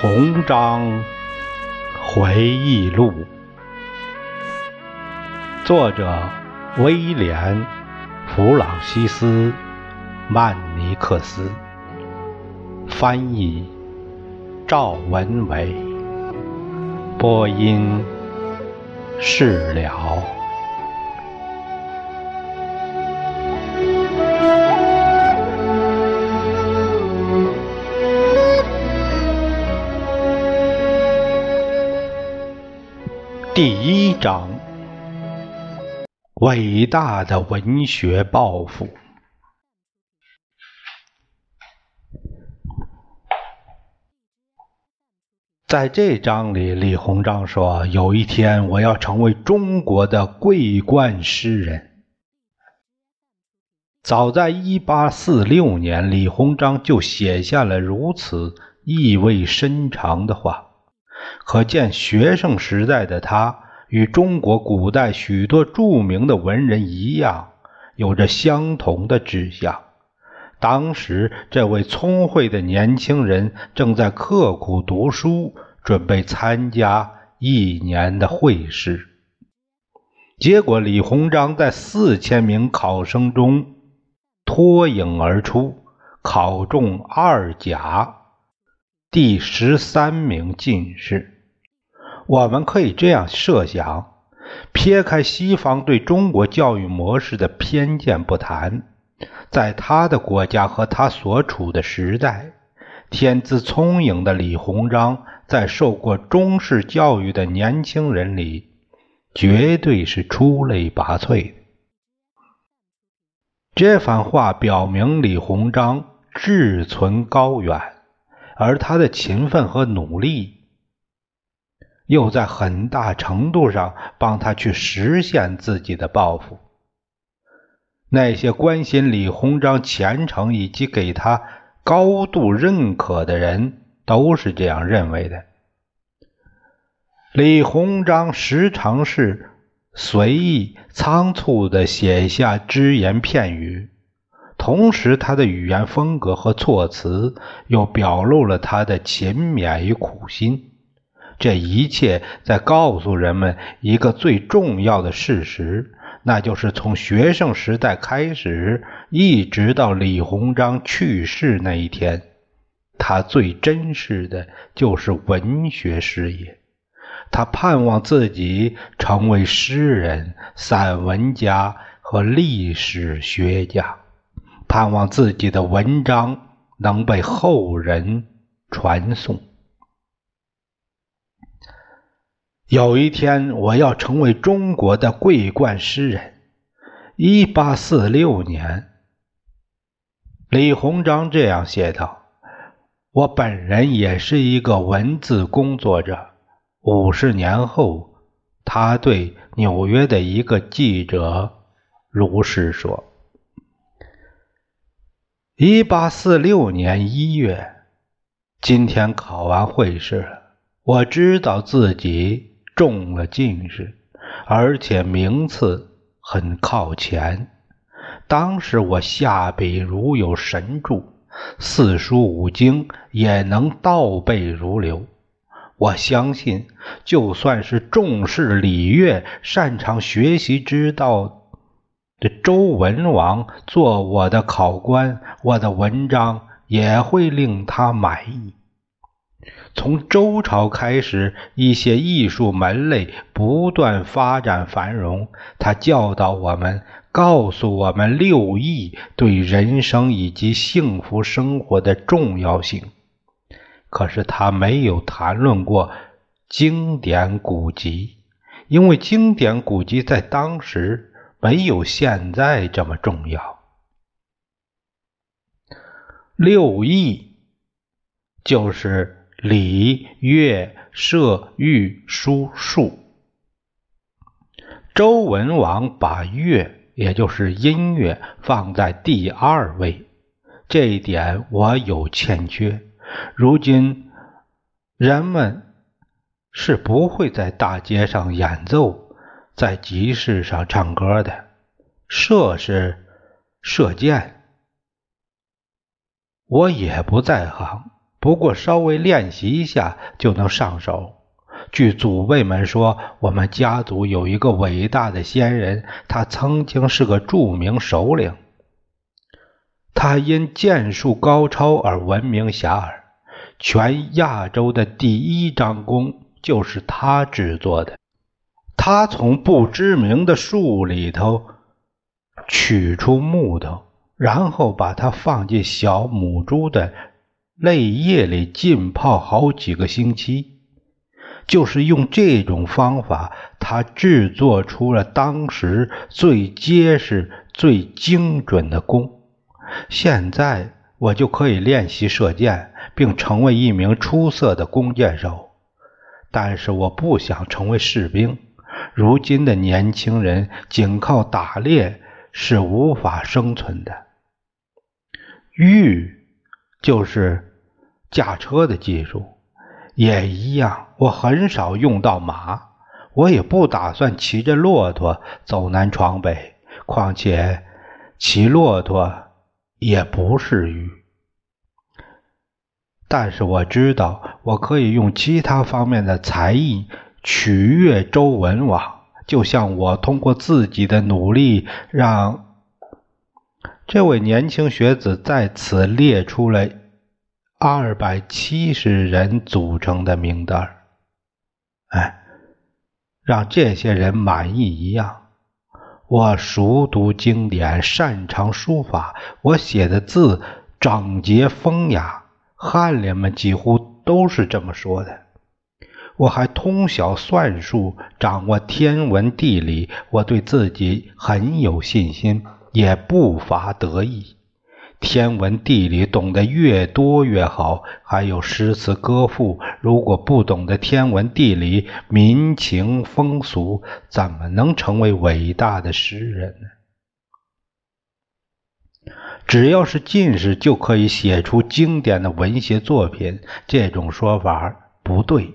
红章回忆录，作者威廉·弗朗西斯·曼尼克斯，翻译赵文伟，播音释了。章：伟大的文学抱负。在这章里，李鸿章说：“有一天，我要成为中国的桂冠诗人。”早在一八四六年，李鸿章就写下了如此意味深长的话。可见，学生时代的他与中国古代许多著名的文人一样，有着相同的志向。当时，这位聪慧的年轻人正在刻苦读书，准备参加一年的会试。结果，李鸿章在四千名考生中脱颖而出，考中二甲。第十三名进士，我们可以这样设想：撇开西方对中国教育模式的偏见不谈，在他的国家和他所处的时代，天资聪颖的李鸿章，在受过中式教育的年轻人里，绝对是出类拔萃。这番话表明李鸿章志存高远。而他的勤奋和努力，又在很大程度上帮他去实现自己的抱负。那些关心李鸿章前程以及给他高度认可的人，都是这样认为的。李鸿章时常是随意仓促地写下只言片语。同时，他的语言风格和措辞又表露了他的勤勉与苦心。这一切在告诉人们一个最重要的事实，那就是从学生时代开始，一直到李鸿章去世那一天，他最珍视的就是文学事业。他盼望自己成为诗人、散文家和历史学家。盼望自己的文章能被后人传颂。有一天，我要成为中国的桂冠诗人。一八四六年，李鸿章这样写道：“我本人也是一个文字工作者。”五十年后，他对纽约的一个记者如是说。一八四六年一月，今天考完会试。我知道自己中了进士，而且名次很靠前。当时我下笔如有神助，四书五经也能倒背如流。我相信，就算是重视礼乐、擅长学习之道。这周文王做我的考官，我的文章也会令他满意。从周朝开始，一些艺术门类不断发展繁荣。他教导我们，告诉我们六艺对人生以及幸福生活的重要性。可是他没有谈论过经典古籍，因为经典古籍在当时。没有现在这么重要。六艺就是礼、乐、射、御、书、数。周文王把乐，也就是音乐，放在第二位，这一点我有欠缺。如今人们是不会在大街上演奏。在集市上唱歌的，射是射箭，我也不在行。不过稍微练习一下就能上手。据祖辈们说，我们家族有一个伟大的先人，他曾经是个著名首领。他因剑术高超而闻名遐迩，全亚洲的第一张弓就是他制作的。他从不知名的树里头取出木头，然后把它放进小母猪的泪液里浸泡好几个星期。就是用这种方法，他制作出了当时最结实、最精准的弓。现在我就可以练习射箭，并成为一名出色的弓箭手。但是我不想成为士兵。如今的年轻人仅靠打猎是无法生存的。玉就是驾车的技术。也一样，我很少用到马，我也不打算骑着骆驼走南闯北。况且，骑骆驼也不是鱼。但是我知道，我可以用其他方面的才艺取悦周文王，就像我通过自己的努力让这位年轻学子在此列出了。二百七十人组成的名单哎，让这些人满意一样。我熟读经典，擅长书法，我写的字整洁风雅，翰林们几乎都是这么说的。我还通晓算术，掌握天文地理，我对自己很有信心，也不乏得意。天文地理懂得越多越好，还有诗词歌赋。如果不懂得天文地理、民情风俗，怎么能成为伟大的诗人呢？只要是进士就可以写出经典的文学作品，这种说法不对。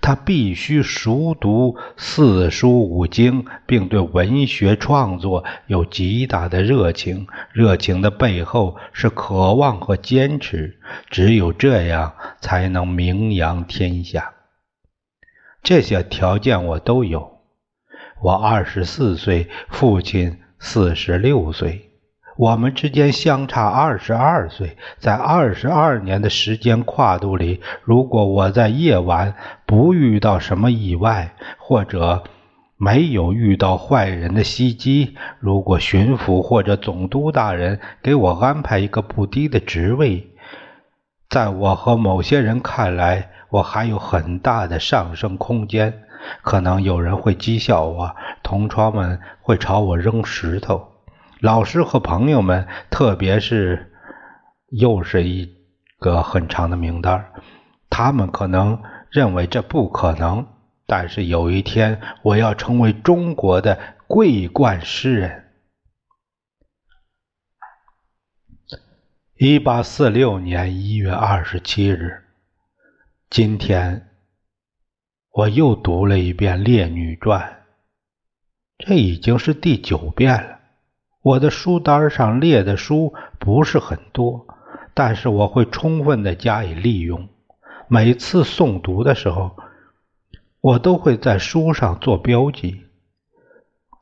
他必须熟读四书五经，并对文学创作有极大的热情。热情的背后是渴望和坚持，只有这样才能名扬天下。这些条件我都有。我二十四岁，父亲四十六岁。我们之间相差二十二岁，在二十二年的时间跨度里，如果我在夜晚不遇到什么意外，或者没有遇到坏人的袭击，如果巡抚或者总督大人给我安排一个不低的职位，在我和某些人看来，我还有很大的上升空间。可能有人会讥笑我，同窗们会朝我扔石头。老师和朋友们，特别是又是一个很长的名单他们可能认为这不可能，但是有一天我要成为中国的桂冠诗人。一八四六年一月二十七日，今天我又读了一遍《列女传》，这已经是第九遍了。我的书单上列的书不是很多，但是我会充分的加以利用。每次诵读的时候，我都会在书上做标记，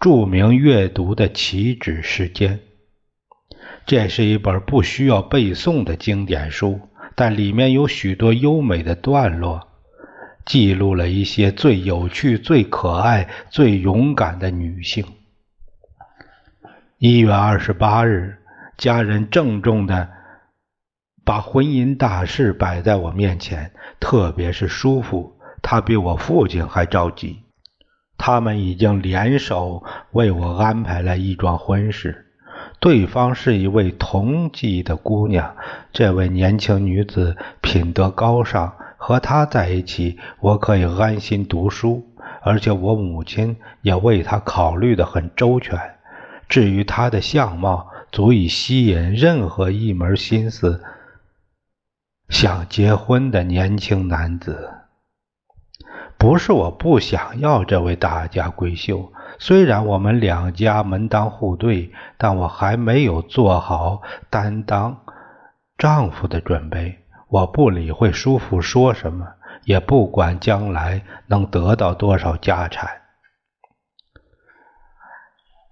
注明阅读的起止时间。这是一本不需要背诵的经典书，但里面有许多优美的段落，记录了一些最有趣、最可爱、最勇敢的女性。一月二十八日，家人郑重的把婚姻大事摆在我面前，特别是叔父，他比我父亲还着急。他们已经联手为我安排了一桩婚事，对方是一位同济的姑娘。这位年轻女子品德高尚，和她在一起，我可以安心读书，而且我母亲也为她考虑的很周全。至于她的相貌，足以吸引任何一门心思想结婚的年轻男子。不是我不想要这位大家闺秀，虽然我们两家门当户对，但我还没有做好担当丈夫的准备。我不理会叔父说什么，也不管将来能得到多少家产。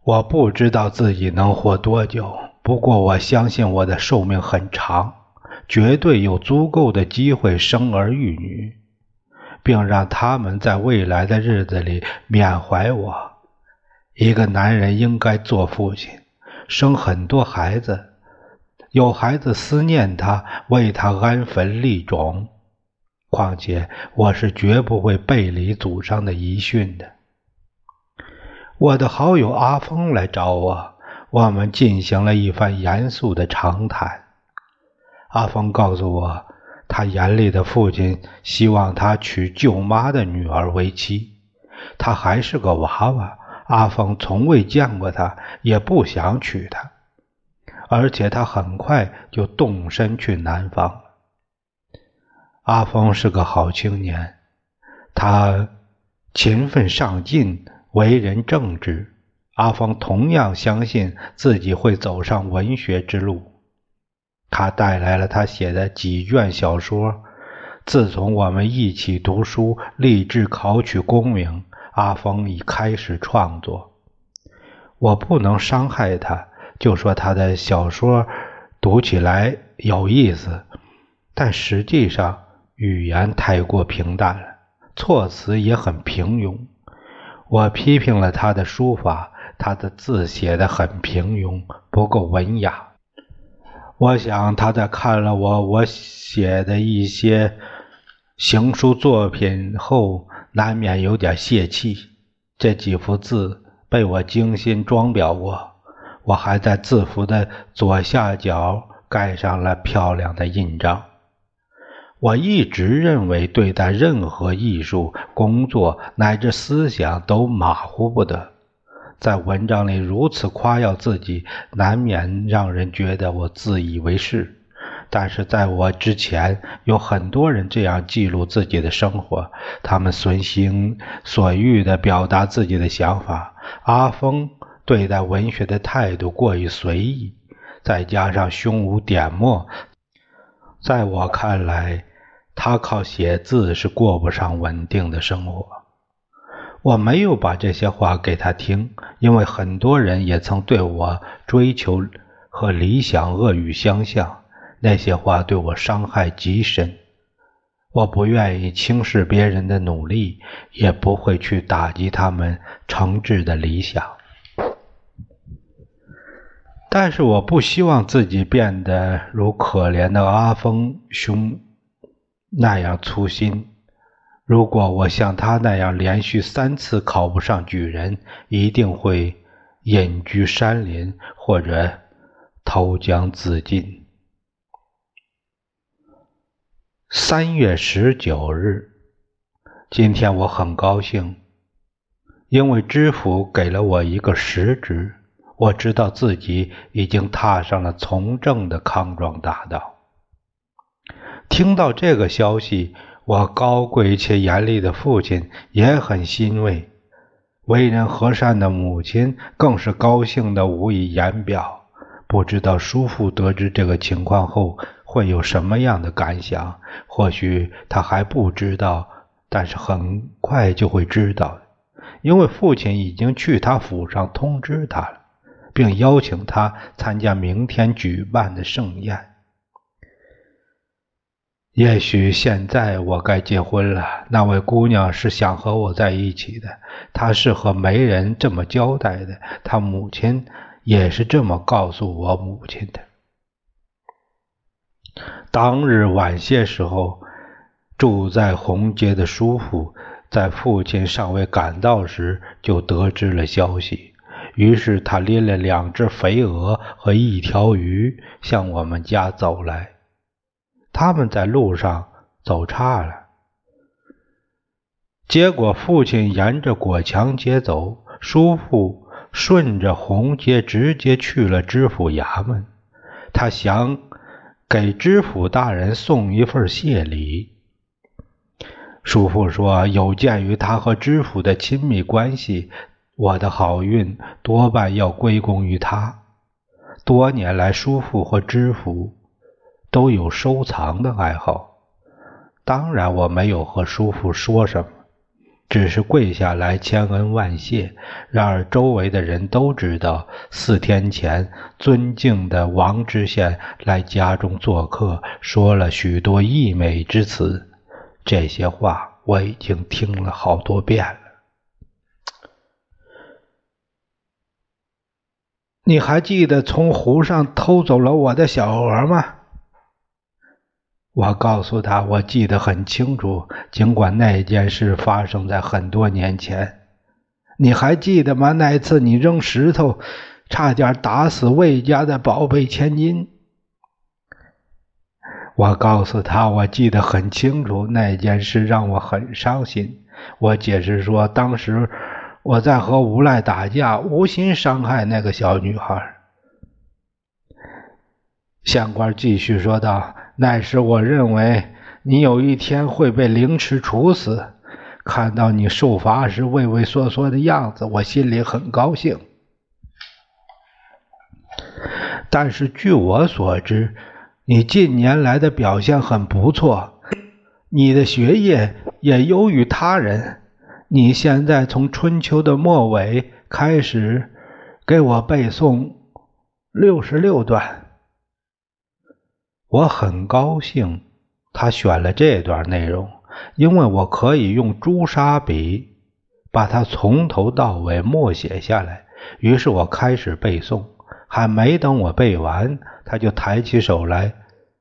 我不知道自己能活多久，不过我相信我的寿命很长，绝对有足够的机会生儿育女，并让他们在未来的日子里缅怀我。一个男人应该做父亲，生很多孩子。有孩子思念他，为他安坟立冢。况且我是绝不会背离祖上的遗训的。我的好友阿峰来找我，我们进行了一番严肃的长谈。阿峰告诉我，他严厉的父亲希望他娶舅妈的女儿为妻。他还是个娃娃，阿峰从未见过他，也不想娶她。而且他很快就动身去南方。阿峰是个好青年，他勤奋上进，为人正直。阿峰同样相信自己会走上文学之路。他带来了他写的几卷小说。自从我们一起读书，立志考取功名，阿峰已开始创作。我不能伤害他。就说他的小说读起来有意思，但实际上语言太过平淡了，措辞也很平庸。我批评了他的书法，他的字写得很平庸，不够文雅。我想他在看了我我写的一些行书作品后，难免有点泄气。这几幅字被我精心装裱过。我还在字符的左下角盖上了漂亮的印章。我一直认为，对待任何艺术工作乃至思想都马虎不得。在文章里如此夸耀自己，难免让人觉得我自以为是。但是在我之前，有很多人这样记录自己的生活，他们随心所欲地表达自己的想法。阿峰。对待文学的态度过于随意，再加上胸无点墨，在我看来，他靠写字是过不上稳定的生活。我没有把这些话给他听，因为很多人也曾对我追求和理想恶语相向，那些话对我伤害极深。我不愿意轻视别人的努力，也不会去打击他们诚挚的理想。但是我不希望自己变得如可怜的阿峰兄那样粗心。如果我像他那样连续三次考不上举人，一定会隐居山林或者投江自尽。三月十九日，今天我很高兴，因为知府给了我一个实职。我知道自己已经踏上了从政的康庄大道。听到这个消息，我高贵且严厉的父亲也很欣慰，为人和善的母亲更是高兴的无以言表。不知道叔父得知这个情况后会有什么样的感想？或许他还不知道，但是很快就会知道，因为父亲已经去他府上通知他了。并邀请他参加明天举办的盛宴。也许现在我该结婚了。那位姑娘是想和我在一起的，她是和媒人这么交代的，她母亲也是这么告诉我母亲的。当日晚些时候，住在红街的叔父在父亲尚未赶到时就得知了消息。于是他拎了两只肥鹅和一条鱼向我们家走来。他们在路上走岔了，结果父亲沿着果墙街走，叔父顺着红街直接去了知府衙门。他想给知府大人送一份谢礼。叔父说，有鉴于他和知府的亲密关系。我的好运多半要归功于他。多年来，叔父和知府都有收藏的爱好。当然，我没有和叔父说什么，只是跪下来千恩万谢。然而，周围的人都知道，四天前尊敬的王知县来家中做客，说了许多溢美之词。这些话我已经听了好多遍了。你还记得从湖上偷走了我的小鹅吗？我告诉他，我记得很清楚，尽管那件事发生在很多年前。你还记得吗？那次你扔石头，差点打死魏家的宝贝千金。我告诉他，我记得很清楚，那件事让我很伤心。我解释说，当时我在和无赖打架，无心伤害那个小女孩。县官继续说道：“那时我认为你有一天会被凌迟处死，看到你受罚时畏畏缩缩的样子，我心里很高兴。但是据我所知，你近年来的表现很不错，你的学业也优于他人。你现在从春秋的末尾开始给我背诵六十六段，我很高兴他选了这段内容，因为我可以用朱砂笔把它从头到尾默写下来。于是我开始背诵，还没等我背完，他就抬起手来。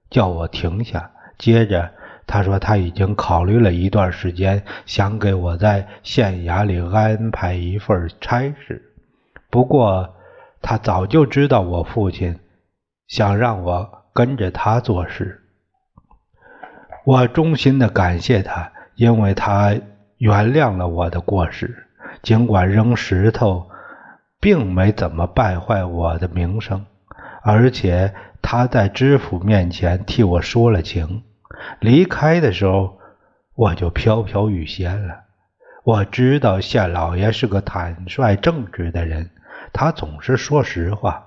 叫我停下。接着他说他已经考虑了一段时间，想给我在县衙里安排一份差事。不过他早就知道我父亲想让我 跟着他做事。我衷心的感谢他，因为他原谅了我的过失。尽管扔石头并没怎么败坏我的名声，而且。他在知府面前替我说了情，离开的时候我就飘飘欲仙了。我知道县老爷是个坦率正直的人，他总是说实话，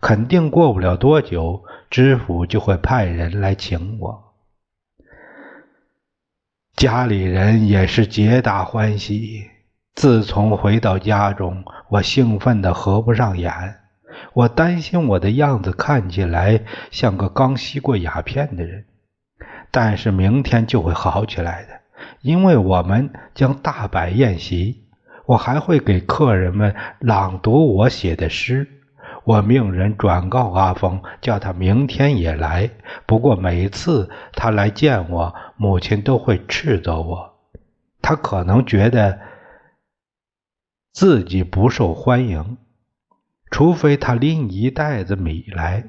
肯定过不了多久，知府就会派人来请我。家里人也是皆大欢喜。自从回到家中，我兴奋的合不上眼。我担心我的样子看起来像个刚吸过鸦片的人，但是明天就会好起来的，因为我们将大摆宴席，我还会给客人们朗读我写的诗。我命人转告阿峰，叫他明天也来。不过每次他来见我，母亲都会斥责我，他可能觉得自己不受欢迎。除非他拎一袋子米来，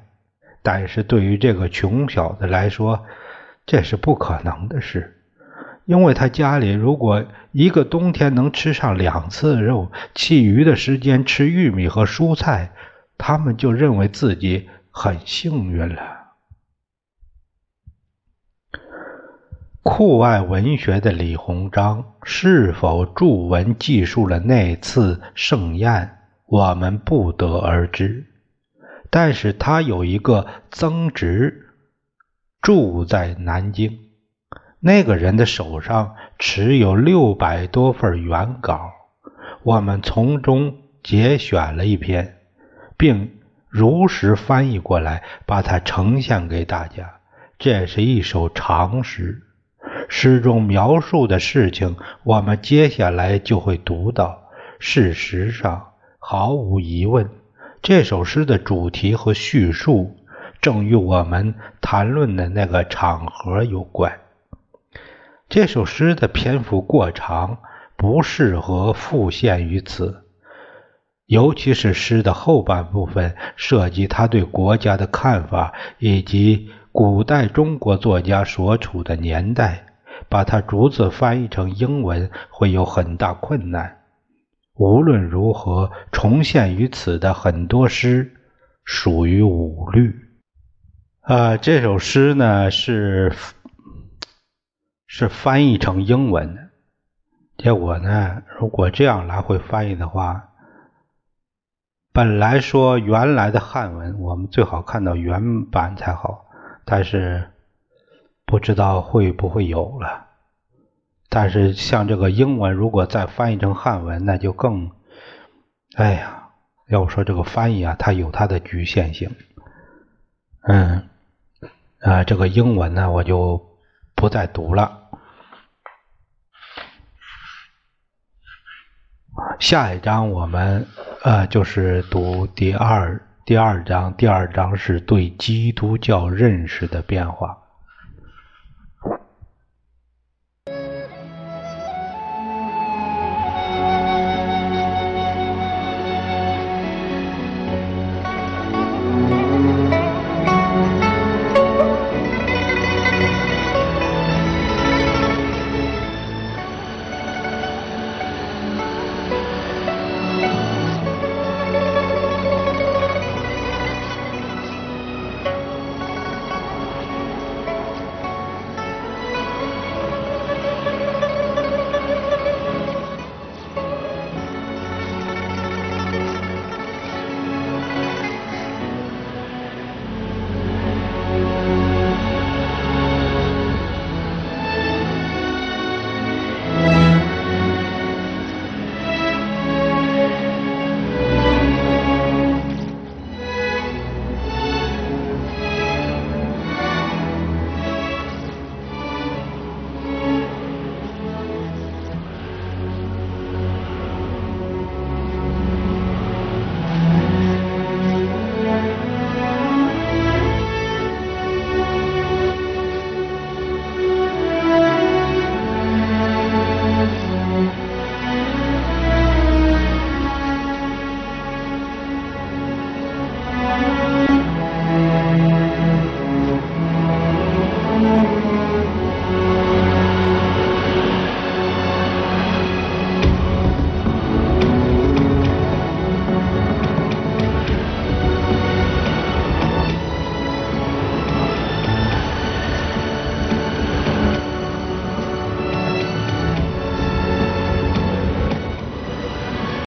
但是对于这个穷小子来说，这是不可能的事，因为他家里如果一个冬天能吃上两次肉，其余的时间吃玉米和蔬菜，他们就认为自己很幸运了。酷爱文学的李鸿章是否著文记述了那次盛宴？我们不得而知，但是他有一个曾侄住在南京，那个人的手上持有六百多份原稿，我们从中节选了一篇，并如实翻译过来，把它呈现给大家。这是一首长诗，诗中描述的事情，我们接下来就会读到。事实上。毫无疑问，这首诗的主题和叙述正与我们谈论的那个场合有关。这首诗的篇幅过长，不适合复现于此，尤其是诗的后半部分涉及他对国家的看法以及古代中国作家所处的年代，把它逐字翻译成英文会有很大困难。无论如何，重现于此的很多诗属于五律。啊，这首诗呢是是翻译成英文的。结果呢，如果这样来回翻译的话，本来说原来的汉文，我们最好看到原版才好。但是不知道会不会有了。但是像这个英文，如果再翻译成汉文，那就更……哎呀，要说这个翻译啊，它有它的局限性。嗯，啊，这个英文呢，我就不再读了。下一章我们呃就是读第二第二章，第二章是对基督教认识的变化。